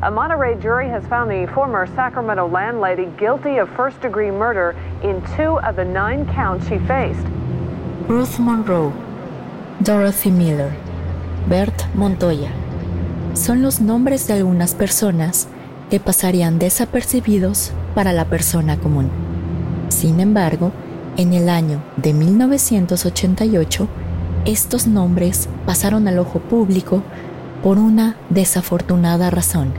A Monterey jury has found the former Sacramento landlady guilty of first degree murder in two of the nine counts she faced. Ruth Monroe, Dorothy Miller, Bert Montoya. Son los nombres de algunas personas que pasarían desapercibidos para la persona común. Sin embargo, en el año de 1988, estos nombres pasaron al ojo público por una desafortunada razón,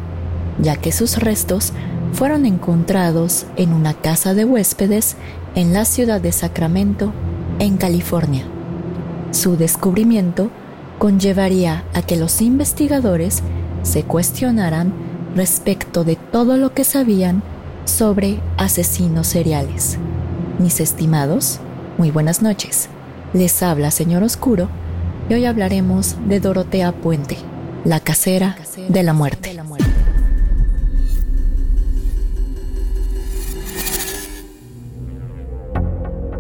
ya que sus restos fueron encontrados en una casa de huéspedes en la ciudad de Sacramento, en California. Su descubrimiento conllevaría a que los investigadores se cuestionaran respecto de todo lo que sabían sobre asesinos seriales. Mis estimados, muy buenas noches. Les habla Señor Oscuro y hoy hablaremos de Dorotea Puente, la casera de la muerte.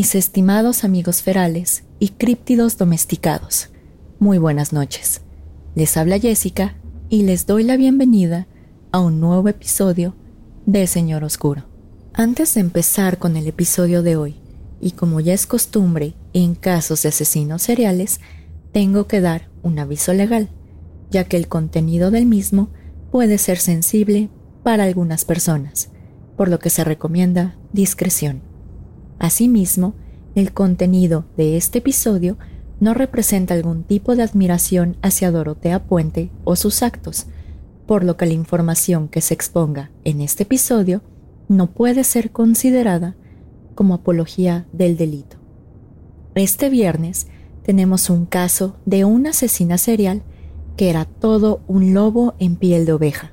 Mis estimados amigos ferales y críptidos domesticados, muy buenas noches. Les habla Jessica y les doy la bienvenida a un nuevo episodio de Señor Oscuro. Antes de empezar con el episodio de hoy, y como ya es costumbre en casos de asesinos seriales, tengo que dar un aviso legal, ya que el contenido del mismo puede ser sensible para algunas personas, por lo que se recomienda discreción. Asimismo, el contenido de este episodio no representa algún tipo de admiración hacia Dorotea Puente o sus actos, por lo que la información que se exponga en este episodio no puede ser considerada como apología del delito. Este viernes tenemos un caso de una asesina serial que era todo un lobo en piel de oveja,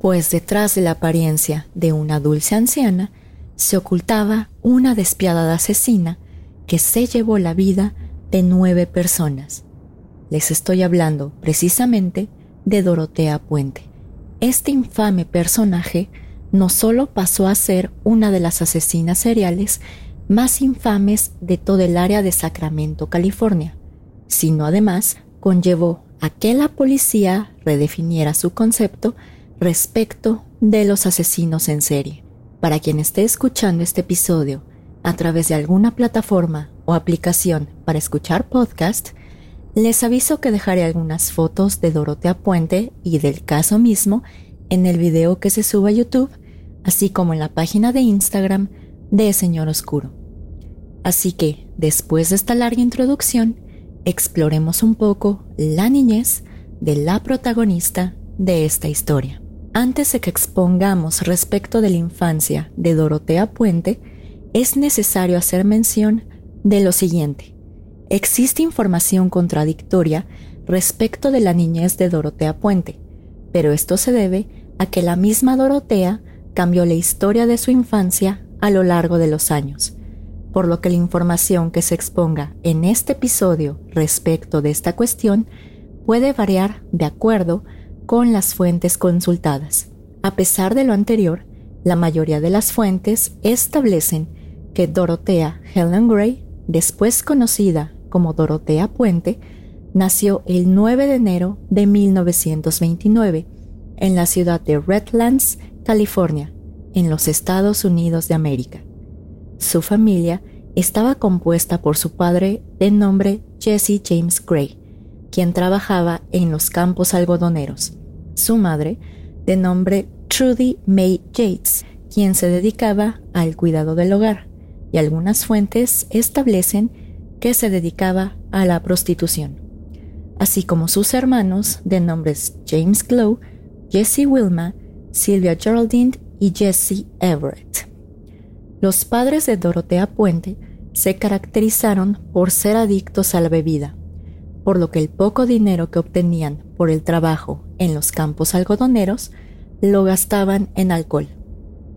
pues detrás de la apariencia de una dulce anciana se ocultaba una despiadada asesina que se llevó la vida de nueve personas. Les estoy hablando precisamente de Dorotea Puente. Este infame personaje no solo pasó a ser una de las asesinas seriales más infames de todo el área de Sacramento, California, sino además conllevó a que la policía redefiniera su concepto respecto de los asesinos en serie. Para quien esté escuchando este episodio a través de alguna plataforma o aplicación para escuchar podcast, les aviso que dejaré algunas fotos de Dorotea Puente y del caso mismo en el video que se suba a YouTube, así como en la página de Instagram de Señor Oscuro. Así que, después de esta larga introducción, exploremos un poco la niñez de la protagonista de esta historia. Antes de que expongamos respecto de la infancia de Dorotea Puente, es necesario hacer mención de lo siguiente. Existe información contradictoria respecto de la niñez de Dorotea Puente, pero esto se debe a que la misma Dorotea cambió la historia de su infancia a lo largo de los años, por lo que la información que se exponga en este episodio respecto de esta cuestión puede variar de acuerdo con las fuentes consultadas. A pesar de lo anterior, la mayoría de las fuentes establecen que Dorotea Helen Gray, después conocida como Dorotea Puente, nació el 9 de enero de 1929 en la ciudad de Redlands, California, en los Estados Unidos de América. Su familia estaba compuesta por su padre de nombre Jesse James Gray, quien trabajaba en los campos algodoneros, su madre, de nombre Trudy May Yates, quien se dedicaba al cuidado del hogar, y algunas fuentes establecen que se dedicaba a la prostitución, así como sus hermanos de nombres James Glow, Jesse Wilma, Sylvia Geraldine y Jesse Everett. Los padres de Dorotea Puente se caracterizaron por ser adictos a la bebida, por lo que el poco dinero que obtenían por el trabajo en los campos algodoneros lo gastaban en alcohol,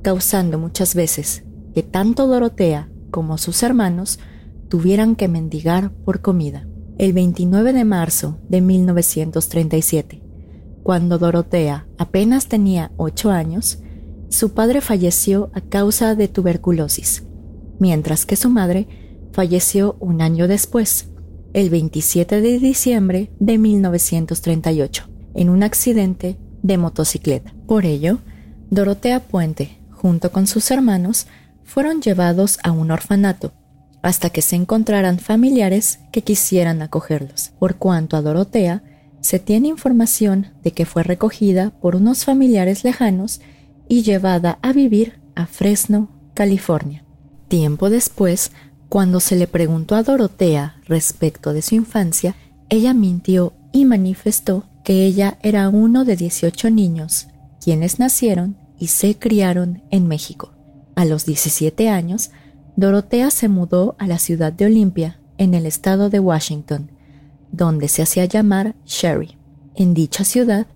causando muchas veces que tanto Dorotea como sus hermanos tuvieran que mendigar por comida. El 29 de marzo de 1937, cuando Dorotea apenas tenía 8 años, su padre falleció a causa de tuberculosis, mientras que su madre falleció un año después, el 27 de diciembre de 1938, en un accidente de motocicleta. Por ello, Dorotea Puente, junto con sus hermanos, fueron llevados a un orfanato hasta que se encontraran familiares que quisieran acogerlos. Por cuanto a Dorotea, se tiene información de que fue recogida por unos familiares lejanos y llevada a vivir a Fresno, California. Tiempo después, cuando se le preguntó a Dorotea respecto de su infancia, ella mintió y manifestó que ella era uno de 18 niños, quienes nacieron y se criaron en México. A los 17 años, Dorotea se mudó a la ciudad de Olimpia, en el estado de Washington, donde se hacía llamar Sherry. En dicha ciudad,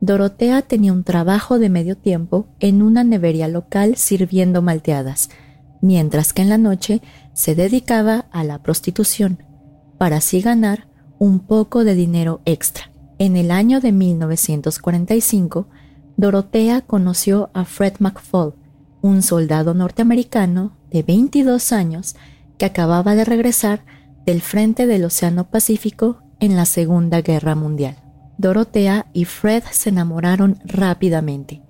Dorotea tenía un trabajo de medio tiempo en una nevería local sirviendo malteadas, mientras que en la noche se dedicaba a la prostitución, para así ganar un poco de dinero extra. En el año de 1945, Dorotea conoció a Fred McFall, un soldado norteamericano de 22 años que acababa de regresar del frente del Océano Pacífico en la Segunda Guerra Mundial. Dorotea y Fred se enamoraron rápidamente,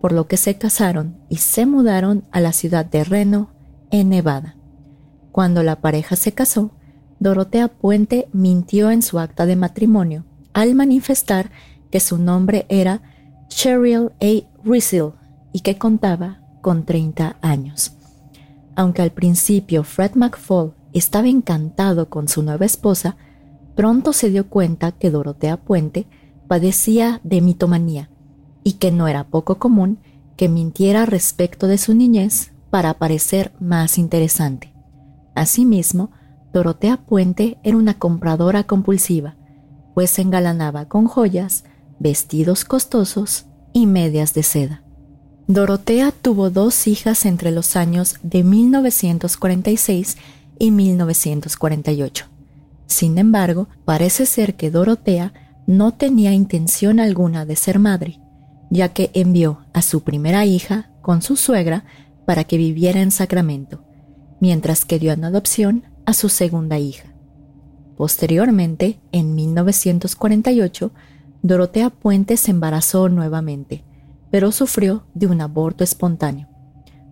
por lo que se casaron y se mudaron a la ciudad de Reno, en Nevada. Cuando la pareja se casó, Dorotea Puente mintió en su acta de matrimonio al manifestar que su nombre era Cheryl A. Rizil y que contaba con 30 años. Aunque al principio Fred McFall estaba encantado con su nueva esposa, pronto se dio cuenta que Dorotea Puente padecía de mitomanía y que no era poco común que mintiera respecto de su niñez para parecer más interesante. Asimismo, Dorotea Puente era una compradora compulsiva, pues se engalanaba con joyas, vestidos costosos y medias de seda. Dorotea tuvo dos hijas entre los años de 1946 y 1948. Sin embargo, parece ser que Dorotea no tenía intención alguna de ser madre, ya que envió a su primera hija con su suegra para que viviera en Sacramento, mientras que dio en adopción a su segunda hija. Posteriormente, en 1948, Dorotea Puente se embarazó nuevamente, pero sufrió de un aborto espontáneo,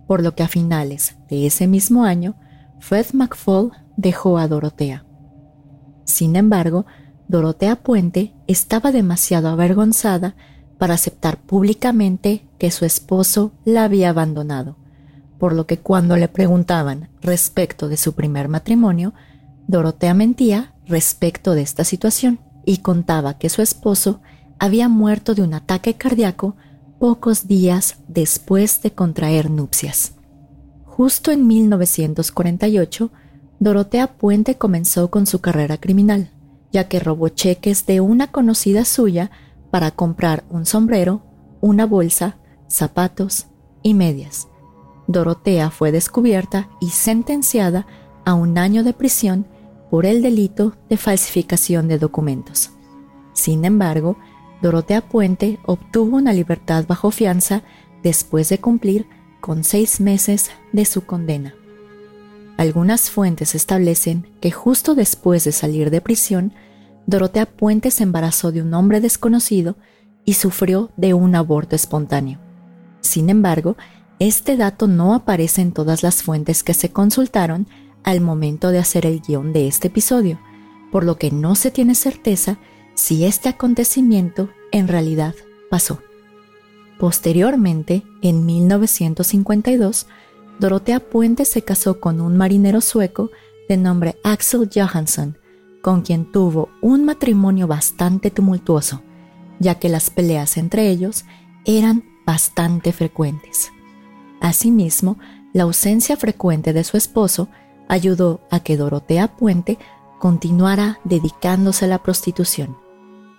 por lo que a finales de ese mismo año, Fred McFall dejó a Dorotea. Sin embargo, Dorotea Puente estaba demasiado avergonzada para aceptar públicamente que su esposo la había abandonado, por lo que cuando le preguntaban respecto de su primer matrimonio, Dorotea mentía respecto de esta situación y contaba que su esposo había muerto de un ataque cardíaco pocos días después de contraer nupcias. Justo en 1948, Dorotea Puente comenzó con su carrera criminal, ya que robó cheques de una conocida suya para comprar un sombrero, una bolsa, zapatos y medias. Dorotea fue descubierta y sentenciada a un año de prisión por el delito de falsificación de documentos. Sin embargo, Dorotea Puente obtuvo una libertad bajo fianza después de cumplir con seis meses de su condena. Algunas fuentes establecen que justo después de salir de prisión, Dorotea Puente se embarazó de un hombre desconocido y sufrió de un aborto espontáneo. Sin embargo, este dato no aparece en todas las fuentes que se consultaron al momento de hacer el guion de este episodio, por lo que no se tiene certeza si este acontecimiento en realidad pasó. Posteriormente, en 1952, Dorotea Puente se casó con un marinero sueco de nombre Axel Johansson, con quien tuvo un matrimonio bastante tumultuoso, ya que las peleas entre ellos eran bastante frecuentes. Asimismo, la ausencia frecuente de su esposo ayudó a que Dorotea Puente continuara dedicándose a la prostitución.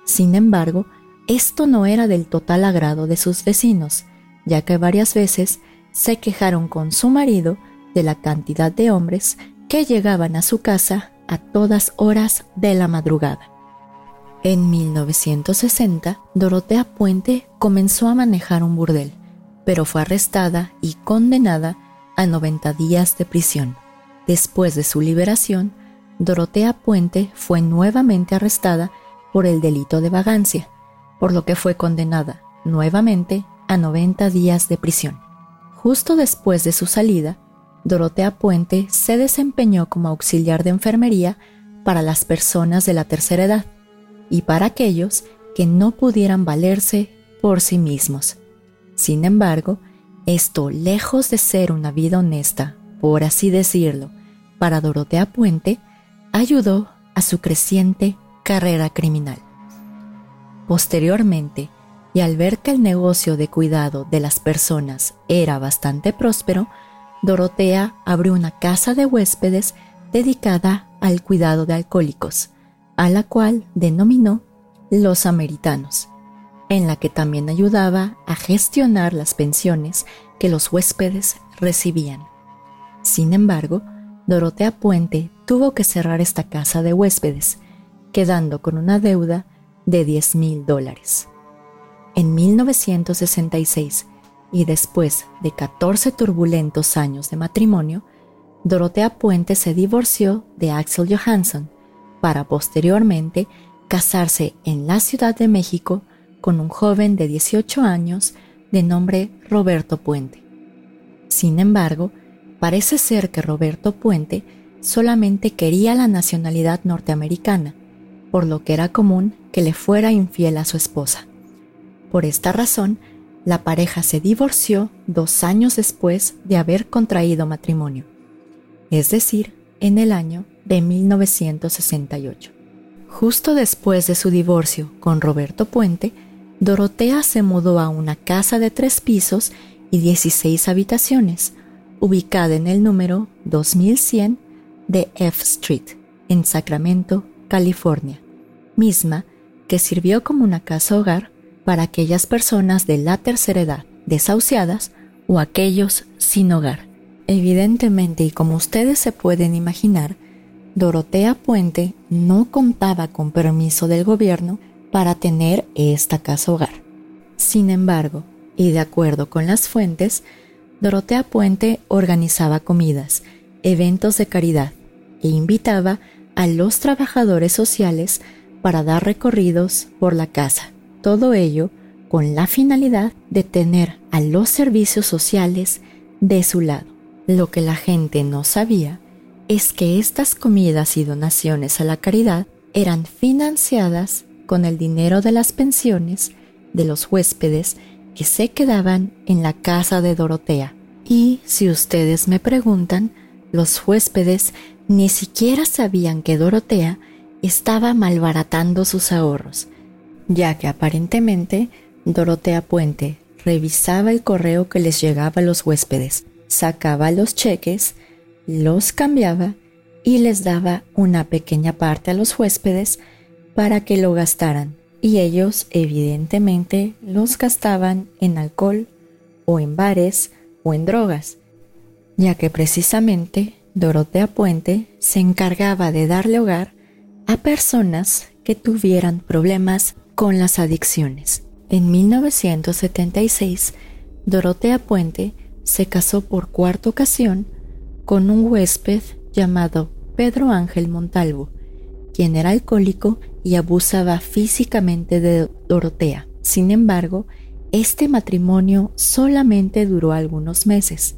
Sin embargo, esto no era del total agrado de sus vecinos, ya que varias veces se quejaron con su marido de la cantidad de hombres que llegaban a su casa a todas horas de la madrugada. En 1960, Dorotea Puente comenzó a manejar un burdel, pero fue arrestada y condenada a 90 días de prisión. Después de su liberación, Dorotea Puente fue nuevamente arrestada por el delito de vagancia, por lo que fue condenada nuevamente a 90 días de prisión. Justo después de su salida, Dorotea Puente se desempeñó como auxiliar de enfermería para las personas de la tercera edad y para aquellos que no pudieran valerse por sí mismos. Sin embargo, esto, lejos de ser una vida honesta, por así decirlo, para Dorotea Puente, ayudó a su creciente carrera criminal. Posteriormente, y al ver que el negocio de cuidado de las personas era bastante próspero, Dorotea abrió una casa de huéspedes dedicada al cuidado de alcohólicos, a la cual denominó Los Ameritanos, en la que también ayudaba a gestionar las pensiones que los huéspedes recibían. Sin embargo, Dorotea Puente tuvo que cerrar esta casa de huéspedes, quedando con una deuda de 10 mil dólares. En 1966, y después de 14 turbulentos años de matrimonio, Dorotea Puente se divorció de Axel Johansson para posteriormente casarse en la Ciudad de México con un joven de 18 años de nombre Roberto Puente. Sin embargo, parece ser que Roberto Puente solamente quería la nacionalidad norteamericana, por lo que era común que le fuera infiel a su esposa. Por esta razón, la pareja se divorció dos años después de haber contraído matrimonio, es decir, en el año de 1968. Justo después de su divorcio con Roberto Puente, Dorotea se mudó a una casa de tres pisos y 16 habitaciones, ubicada en el número 2100 de F Street, en Sacramento, California, misma que sirvió como una casa hogar para aquellas personas de la tercera edad desahuciadas o aquellos sin hogar. Evidentemente, y como ustedes se pueden imaginar, Dorotea Puente no contaba con permiso del gobierno para tener esta casa hogar. Sin embargo, y de acuerdo con las fuentes, Dorotea Puente organizaba comidas, eventos de caridad e invitaba a los trabajadores sociales para dar recorridos por la casa. Todo ello con la finalidad de tener a los servicios sociales de su lado. Lo que la gente no sabía es que estas comidas y donaciones a la caridad eran financiadas con el dinero de las pensiones de los huéspedes que se quedaban en la casa de Dorotea. Y si ustedes me preguntan, los huéspedes ni siquiera sabían que Dorotea estaba malbaratando sus ahorros, ya que aparentemente Dorotea Puente revisaba el correo que les llegaba a los huéspedes, sacaba los cheques, los cambiaba y les daba una pequeña parte a los huéspedes para que lo gastaran. Y ellos evidentemente los gastaban en alcohol o en bares o en drogas, ya que precisamente Dorotea Puente se encargaba de darle hogar a personas que tuvieran problemas con las adicciones. En 1976, Dorotea Puente se casó por cuarta ocasión con un huésped llamado Pedro Ángel Montalvo, quien era alcohólico y abusaba físicamente de Dorotea. Sin embargo, este matrimonio solamente duró algunos meses,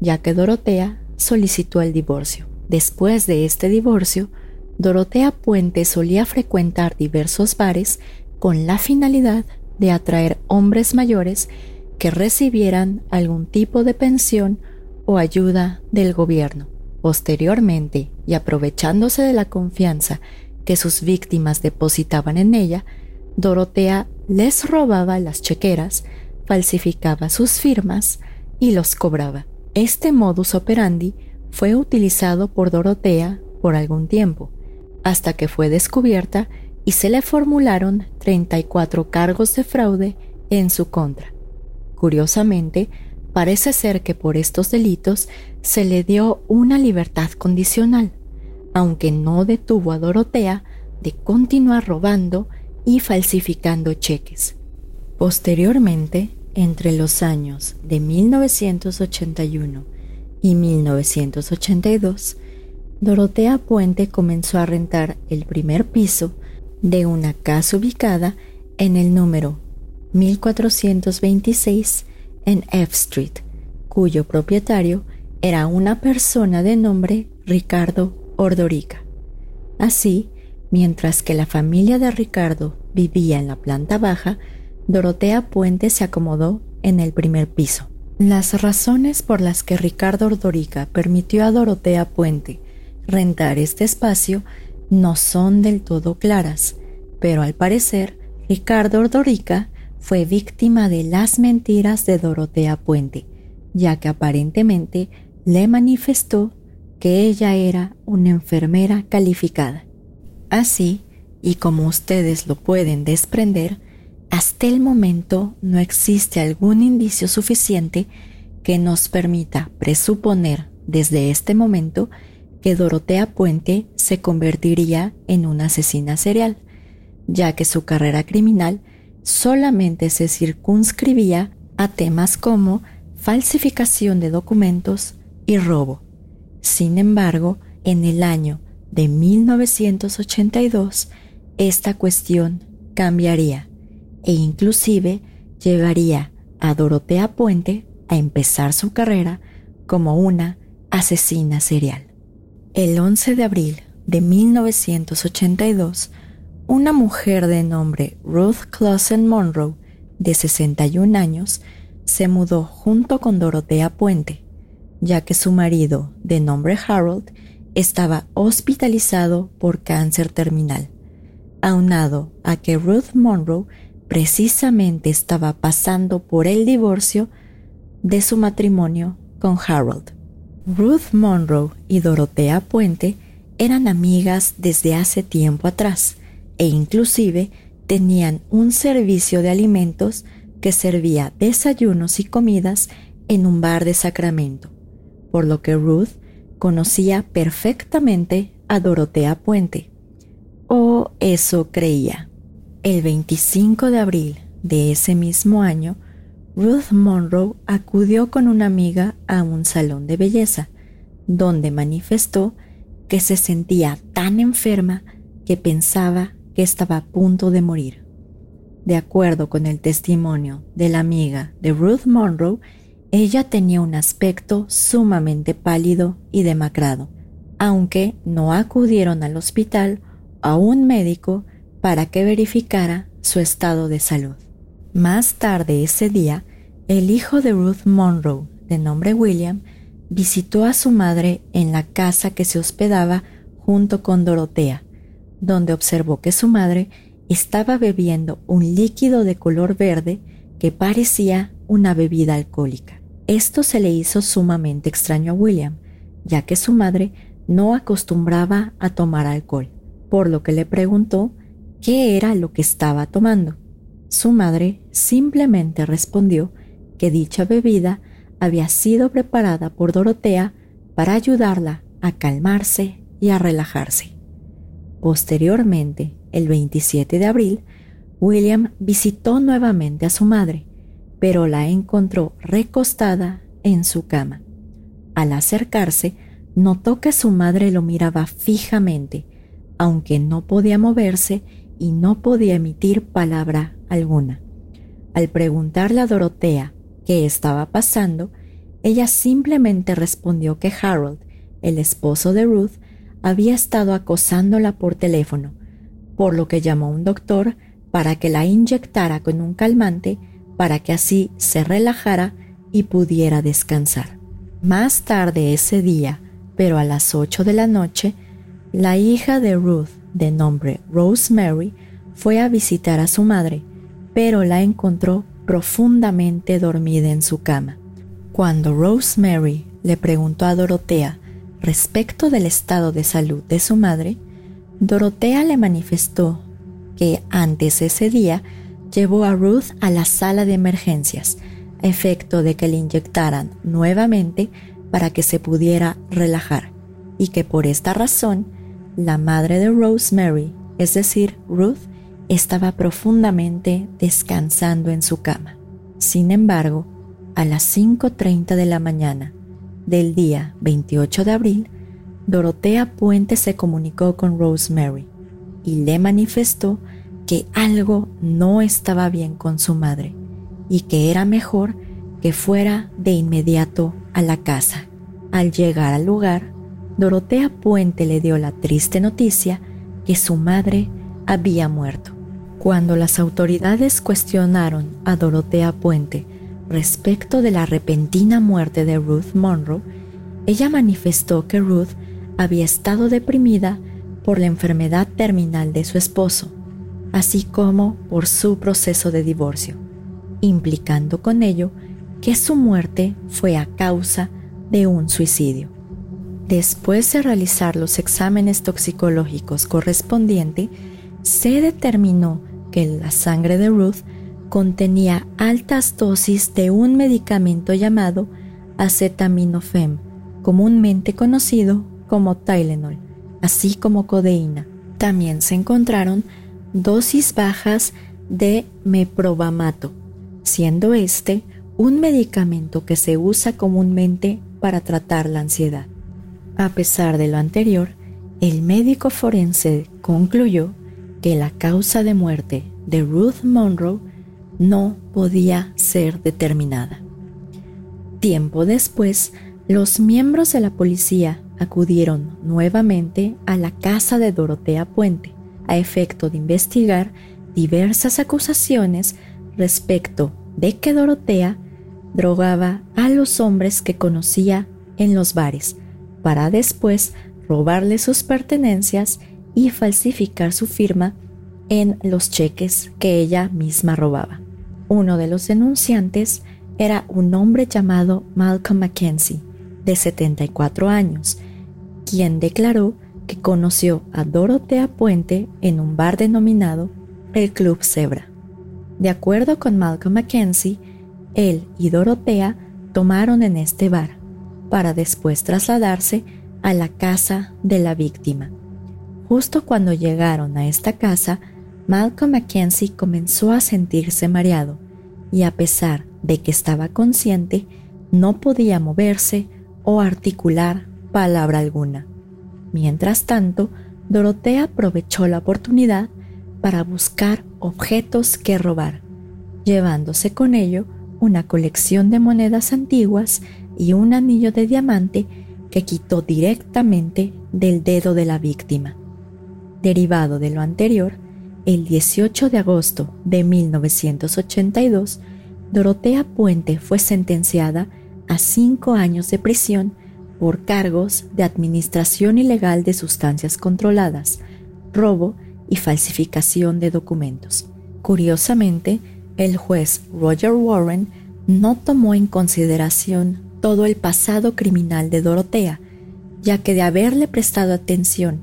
ya que Dorotea solicitó el divorcio. Después de este divorcio, Dorotea Puente solía frecuentar diversos bares con la finalidad de atraer hombres mayores que recibieran algún tipo de pensión o ayuda del gobierno. Posteriormente, y aprovechándose de la confianza que sus víctimas depositaban en ella, Dorotea les robaba las chequeras, falsificaba sus firmas y los cobraba. Este modus operandi fue utilizado por Dorotea por algún tiempo, hasta que fue descubierta y se le formularon 34 cargos de fraude en su contra. Curiosamente, parece ser que por estos delitos se le dio una libertad condicional, aunque no detuvo a Dorotea de continuar robando y falsificando cheques. Posteriormente, entre los años de 1981 y 1982, Dorotea Puente comenzó a rentar el primer piso de una casa ubicada en el número 1426 en F Street, cuyo propietario era una persona de nombre Ricardo Así, mientras que la familia de Ricardo vivía en la planta baja, Dorotea Puente se acomodó en el primer piso. Las razones por las que Ricardo Ordorica permitió a Dorotea Puente rentar este espacio no son del todo claras, pero al parecer Ricardo Ordorica fue víctima de las mentiras de Dorotea Puente, ya que aparentemente le manifestó que ella era una enfermera calificada. Así, y como ustedes lo pueden desprender, hasta el momento no existe algún indicio suficiente que nos permita presuponer desde este momento que Dorotea Puente se convertiría en una asesina serial, ya que su carrera criminal solamente se circunscribía a temas como falsificación de documentos y robo. Sin embargo, en el año de 1982, esta cuestión cambiaría e inclusive llevaría a Dorotea Puente a empezar su carrera como una asesina serial. El 11 de abril de 1982, una mujer de nombre Ruth Clausen Monroe, de 61 años, se mudó junto con Dorotea Puente, ya que su marido, de nombre Harold, estaba hospitalizado por cáncer terminal, aunado a que Ruth Monroe precisamente estaba pasando por el divorcio de su matrimonio con Harold. Ruth Monroe y Dorotea Puente eran amigas desde hace tiempo atrás e inclusive tenían un servicio de alimentos que servía desayunos y comidas en un bar de Sacramento, por lo que Ruth conocía perfectamente a Dorotea Puente, o eso creía. El 25 de abril de ese mismo año, Ruth Monroe acudió con una amiga a un salón de belleza, donde manifestó que se sentía tan enferma que pensaba que estaba a punto de morir. De acuerdo con el testimonio de la amiga de Ruth Monroe, ella tenía un aspecto sumamente pálido y demacrado, aunque no acudieron al hospital a un médico para que verificara su estado de salud. Más tarde ese día, el hijo de Ruth Monroe, de nombre William, visitó a su madre en la casa que se hospedaba junto con Dorotea, donde observó que su madre estaba bebiendo un líquido de color verde que parecía una bebida alcohólica. Esto se le hizo sumamente extraño a William, ya que su madre no acostumbraba a tomar alcohol, por lo que le preguntó qué era lo que estaba tomando. Su madre simplemente respondió que dicha bebida había sido preparada por Dorotea para ayudarla a calmarse y a relajarse. Posteriormente, el 27 de abril, William visitó nuevamente a su madre, pero la encontró recostada en su cama. Al acercarse, notó que su madre lo miraba fijamente, aunque no podía moverse y no podía emitir palabra alguna. Al preguntarle a Dorotea qué estaba pasando, ella simplemente respondió que Harold, el esposo de Ruth, había estado acosándola por teléfono, por lo que llamó a un doctor para que la inyectara con un calmante para que así se relajara y pudiera descansar. Más tarde ese día, pero a las 8 de la noche, la hija de Ruth, de nombre Rosemary, fue a visitar a su madre, pero la encontró profundamente dormida en su cama. Cuando Rosemary le preguntó a Dorotea respecto del estado de salud de su madre, Dorotea le manifestó que antes ese día llevó a Ruth a la sala de emergencias, a efecto de que le inyectaran nuevamente para que se pudiera relajar, y que por esta razón la madre de Rosemary, es decir, Ruth, estaba profundamente descansando en su cama. Sin embargo, a las 5.30 de la mañana del día 28 de abril, Dorotea Puente se comunicó con Rosemary y le manifestó que algo no estaba bien con su madre y que era mejor que fuera de inmediato a la casa. Al llegar al lugar, Dorotea Puente le dio la triste noticia que su madre había muerto. Cuando las autoridades cuestionaron a Dorotea Puente respecto de la repentina muerte de Ruth Monroe, ella manifestó que Ruth había estado deprimida por la enfermedad terminal de su esposo, así como por su proceso de divorcio, implicando con ello que su muerte fue a causa de un suicidio. Después de realizar los exámenes toxicológicos correspondientes, se determinó que la sangre de Ruth contenía altas dosis de un medicamento llamado acetaminofén, comúnmente conocido como Tylenol, así como codeína. También se encontraron dosis bajas de meprobamato, siendo este un medicamento que se usa comúnmente para tratar la ansiedad. A pesar de lo anterior, el médico forense concluyó que la causa de muerte de Ruth Monroe no podía ser determinada. Tiempo después, los miembros de la policía acudieron nuevamente a la casa de Dorotea Puente a efecto de investigar diversas acusaciones respecto de que Dorotea drogaba a los hombres que conocía en los bares para después robarle sus pertenencias y falsificar su firma en los cheques que ella misma robaba. Uno de los denunciantes era un hombre llamado Malcolm Mackenzie, de 74 años, quien declaró que conoció a Dorotea Puente en un bar denominado el Club Zebra. De acuerdo con Malcolm Mackenzie, él y Dorotea tomaron en este bar para después trasladarse a la casa de la víctima. Justo cuando llegaron a esta casa, Malcolm Mackenzie comenzó a sentirse mareado y a pesar de que estaba consciente, no podía moverse o articular palabra alguna. Mientras tanto, Dorotea aprovechó la oportunidad para buscar objetos que robar, llevándose con ello una colección de monedas antiguas y un anillo de diamante que quitó directamente del dedo de la víctima. Derivado de lo anterior, el 18 de agosto de 1982, Dorotea Puente fue sentenciada a cinco años de prisión por cargos de administración ilegal de sustancias controladas, robo y falsificación de documentos. Curiosamente, el juez Roger Warren no tomó en consideración todo el pasado criminal de Dorotea, ya que de haberle prestado atención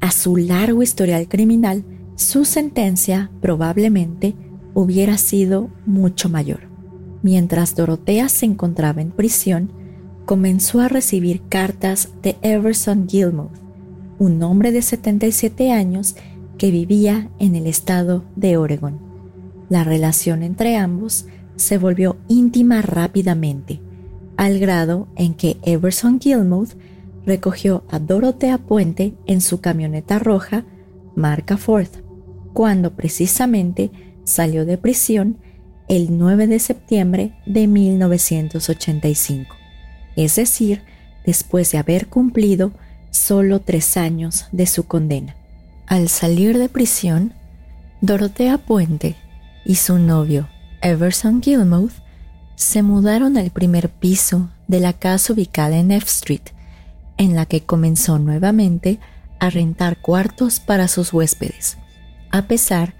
a su largo historial criminal, su sentencia probablemente hubiera sido mucho mayor. Mientras Dorotea se encontraba en prisión, comenzó a recibir cartas de Everson Gilmouth, un hombre de 77 años que vivía en el estado de Oregon. La relación entre ambos se volvió íntima rápidamente, al grado en que Everson Gilmouth recogió a Dorotea Puente en su camioneta roja marca Ford cuando precisamente salió de prisión el 9 de septiembre de 1985, es decir, después de haber cumplido solo tres años de su condena. Al salir de prisión, Dorotea Puente y su novio Everson Gilmouth se mudaron al primer piso de la casa ubicada en F Street, en la que comenzó nuevamente a rentar cuartos para sus huéspedes a pesar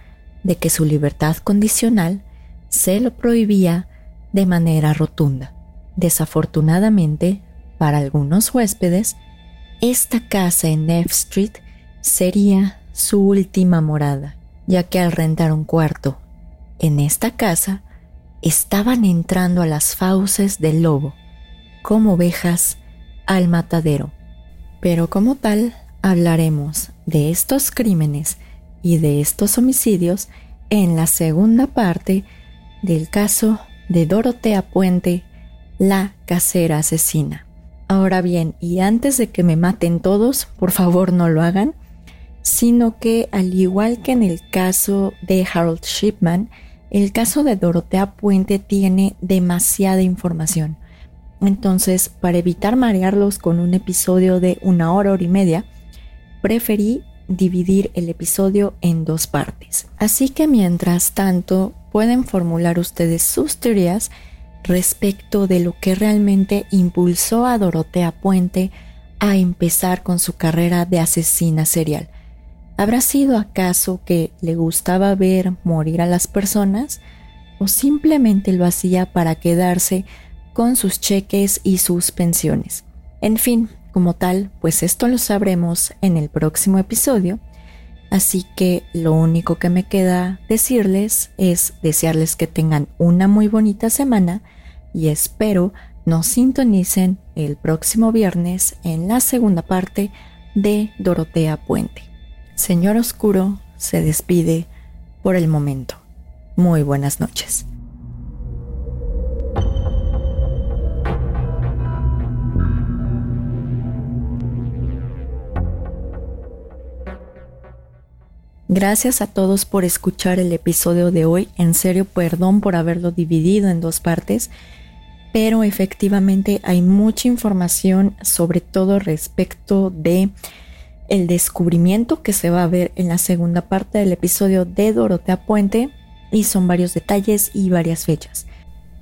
de que su libertad condicional se lo prohibía de manera rotunda. Desafortunadamente, para algunos huéspedes, esta casa en F Street sería su última morada, ya que al rentar un cuarto en esta casa, estaban entrando a las fauces del lobo, como ovejas al matadero. Pero como tal, hablaremos de estos crímenes y de estos homicidios en la segunda parte del caso de Dorotea Puente, la casera asesina. Ahora bien, y antes de que me maten todos, por favor no lo hagan, sino que al igual que en el caso de Harold Shipman, el caso de Dorotea Puente tiene demasiada información. Entonces, para evitar marearlos con un episodio de una hora, hora y media, preferí dividir el episodio en dos partes. Así que mientras tanto, pueden formular ustedes sus teorías respecto de lo que realmente impulsó a Dorotea Puente a empezar con su carrera de asesina serial. ¿Habrá sido acaso que le gustaba ver morir a las personas? ¿O simplemente lo hacía para quedarse con sus cheques y sus pensiones? En fin, como tal, pues esto lo sabremos en el próximo episodio. Así que lo único que me queda decirles es desearles que tengan una muy bonita semana y espero nos sintonicen el próximo viernes en la segunda parte de Dorotea Puente. Señor Oscuro se despide por el momento. Muy buenas noches. Gracias a todos por escuchar el episodio de hoy. En serio, perdón por haberlo dividido en dos partes, pero efectivamente hay mucha información, sobre todo respecto de el descubrimiento que se va a ver en la segunda parte del episodio de Dorotea Puente y son varios detalles y varias fechas.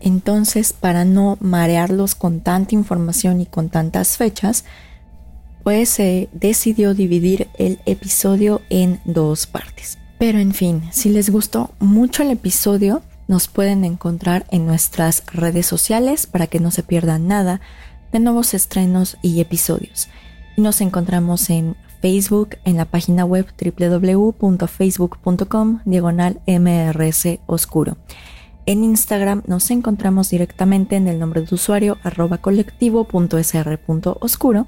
Entonces, para no marearlos con tanta información y con tantas fechas, pues se decidió dividir el episodio en dos partes. Pero en fin, si les gustó mucho el episodio, nos pueden encontrar en nuestras redes sociales para que no se pierdan nada de nuevos estrenos y episodios. Nos encontramos en Facebook en la página web www.facebook.com diagonal mrs oscuro. En Instagram nos encontramos directamente en el nombre de usuario arroba colectivo.sr.oscuro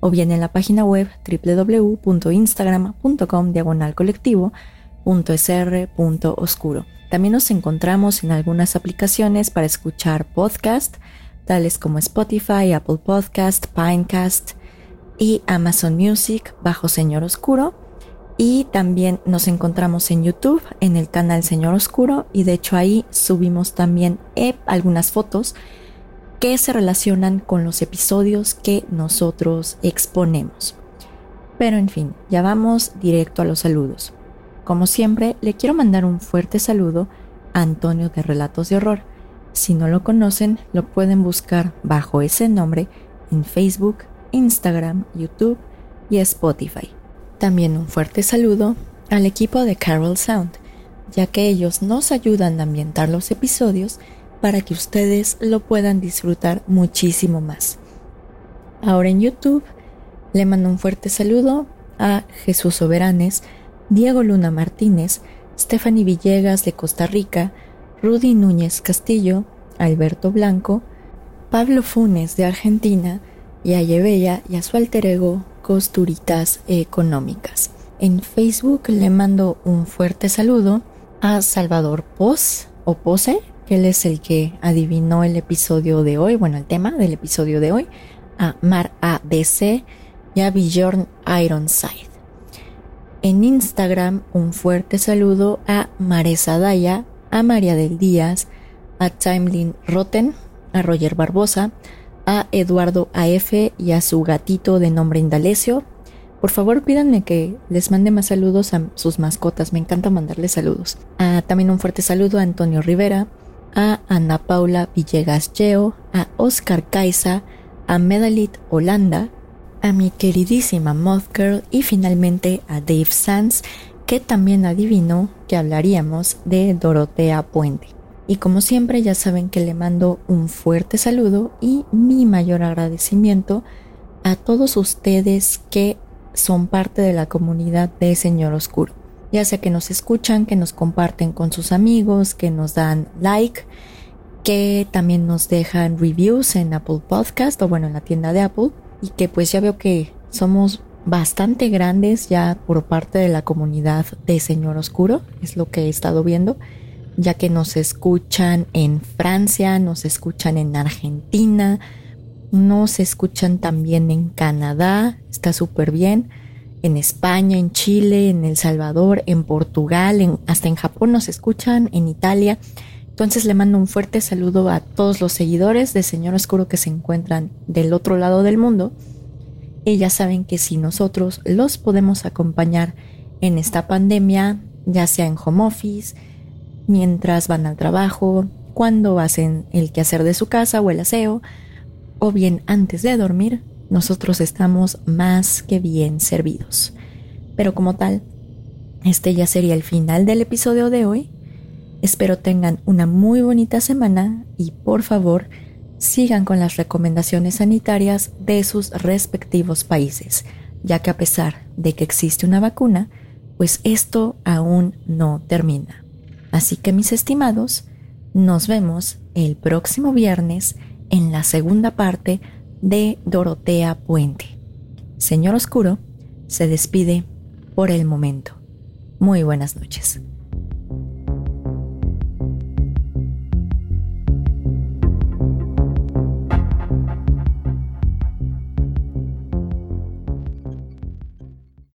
o bien en la página web www.instagram.com diagonal colectivo.sr.oscuro. También nos encontramos en algunas aplicaciones para escuchar podcast, tales como Spotify, Apple Podcast, Pinecast, y Amazon Music bajo Señor Oscuro. Y también nos encontramos en YouTube en el canal Señor Oscuro y de hecho ahí subimos también eh, algunas fotos que se relacionan con los episodios que nosotros exponemos. Pero en fin, ya vamos directo a los saludos. Como siempre, le quiero mandar un fuerte saludo a Antonio de Relatos de Horror. Si no lo conocen, lo pueden buscar bajo ese nombre en Facebook, Instagram, YouTube y Spotify. También un fuerte saludo al equipo de Carol Sound, ya que ellos nos ayudan a ambientar los episodios para que ustedes lo puedan disfrutar muchísimo más. Ahora en YouTube le mando un fuerte saludo a Jesús Soberanes, Diego Luna Martínez, Stephanie Villegas de Costa Rica, Rudy Núñez Castillo, Alberto Blanco, Pablo Funes de Argentina, y a Yebella y a su alter ego Costuritas Económicas. En Facebook le mando un fuerte saludo a Salvador Pos o Pose, que él es el que adivinó el episodio de hoy, bueno, el tema del episodio de hoy, a Mar ADC y a Bjorn Ironside. En Instagram, un fuerte saludo a Maresa Daya, a María del Díaz, a Timeline Rotten, a Roger Barbosa, a Eduardo AF y a su gatito de nombre Indalecio. Por favor, pídanme que les mande más saludos a sus mascotas. Me encanta mandarles saludos. también un fuerte saludo a Antonio Rivera, a Ana Paula Villegas Geo, a Oscar Caiza, a Medalit Holanda, a mi queridísima Moth Girl y finalmente a Dave Sands, que también adivinó que hablaríamos de Dorotea Puente. Y como siempre ya saben que le mando un fuerte saludo y mi mayor agradecimiento a todos ustedes que son parte de la comunidad de Señor Oscuro. Ya sea que nos escuchan, que nos comparten con sus amigos, que nos dan like, que también nos dejan reviews en Apple Podcast o bueno en la tienda de Apple y que pues ya veo que somos bastante grandes ya por parte de la comunidad de Señor Oscuro, es lo que he estado viendo, ya que nos escuchan en Francia, nos escuchan en Argentina, nos escuchan también en Canadá, está súper bien, en España, en Chile, en El Salvador, en Portugal, hasta en Japón nos escuchan, en Italia. Entonces le mando un fuerte saludo a todos los seguidores de Señor Oscuro que se encuentran del otro lado del mundo. Y ya saben que si nosotros los podemos acompañar en esta pandemia, ya sea en home office, mientras van al trabajo, cuando hacen el quehacer de su casa o el aseo, o bien antes de dormir, nosotros estamos más que bien servidos. Pero como tal, este ya sería el final del episodio de hoy. Espero tengan una muy bonita semana y por favor sigan con las recomendaciones sanitarias de sus respectivos países, ya que a pesar de que existe una vacuna, pues esto aún no termina. Así que mis estimados, nos vemos el próximo viernes en la segunda parte de Dorotea Puente. Señor Oscuro se despide por el momento. Muy buenas noches.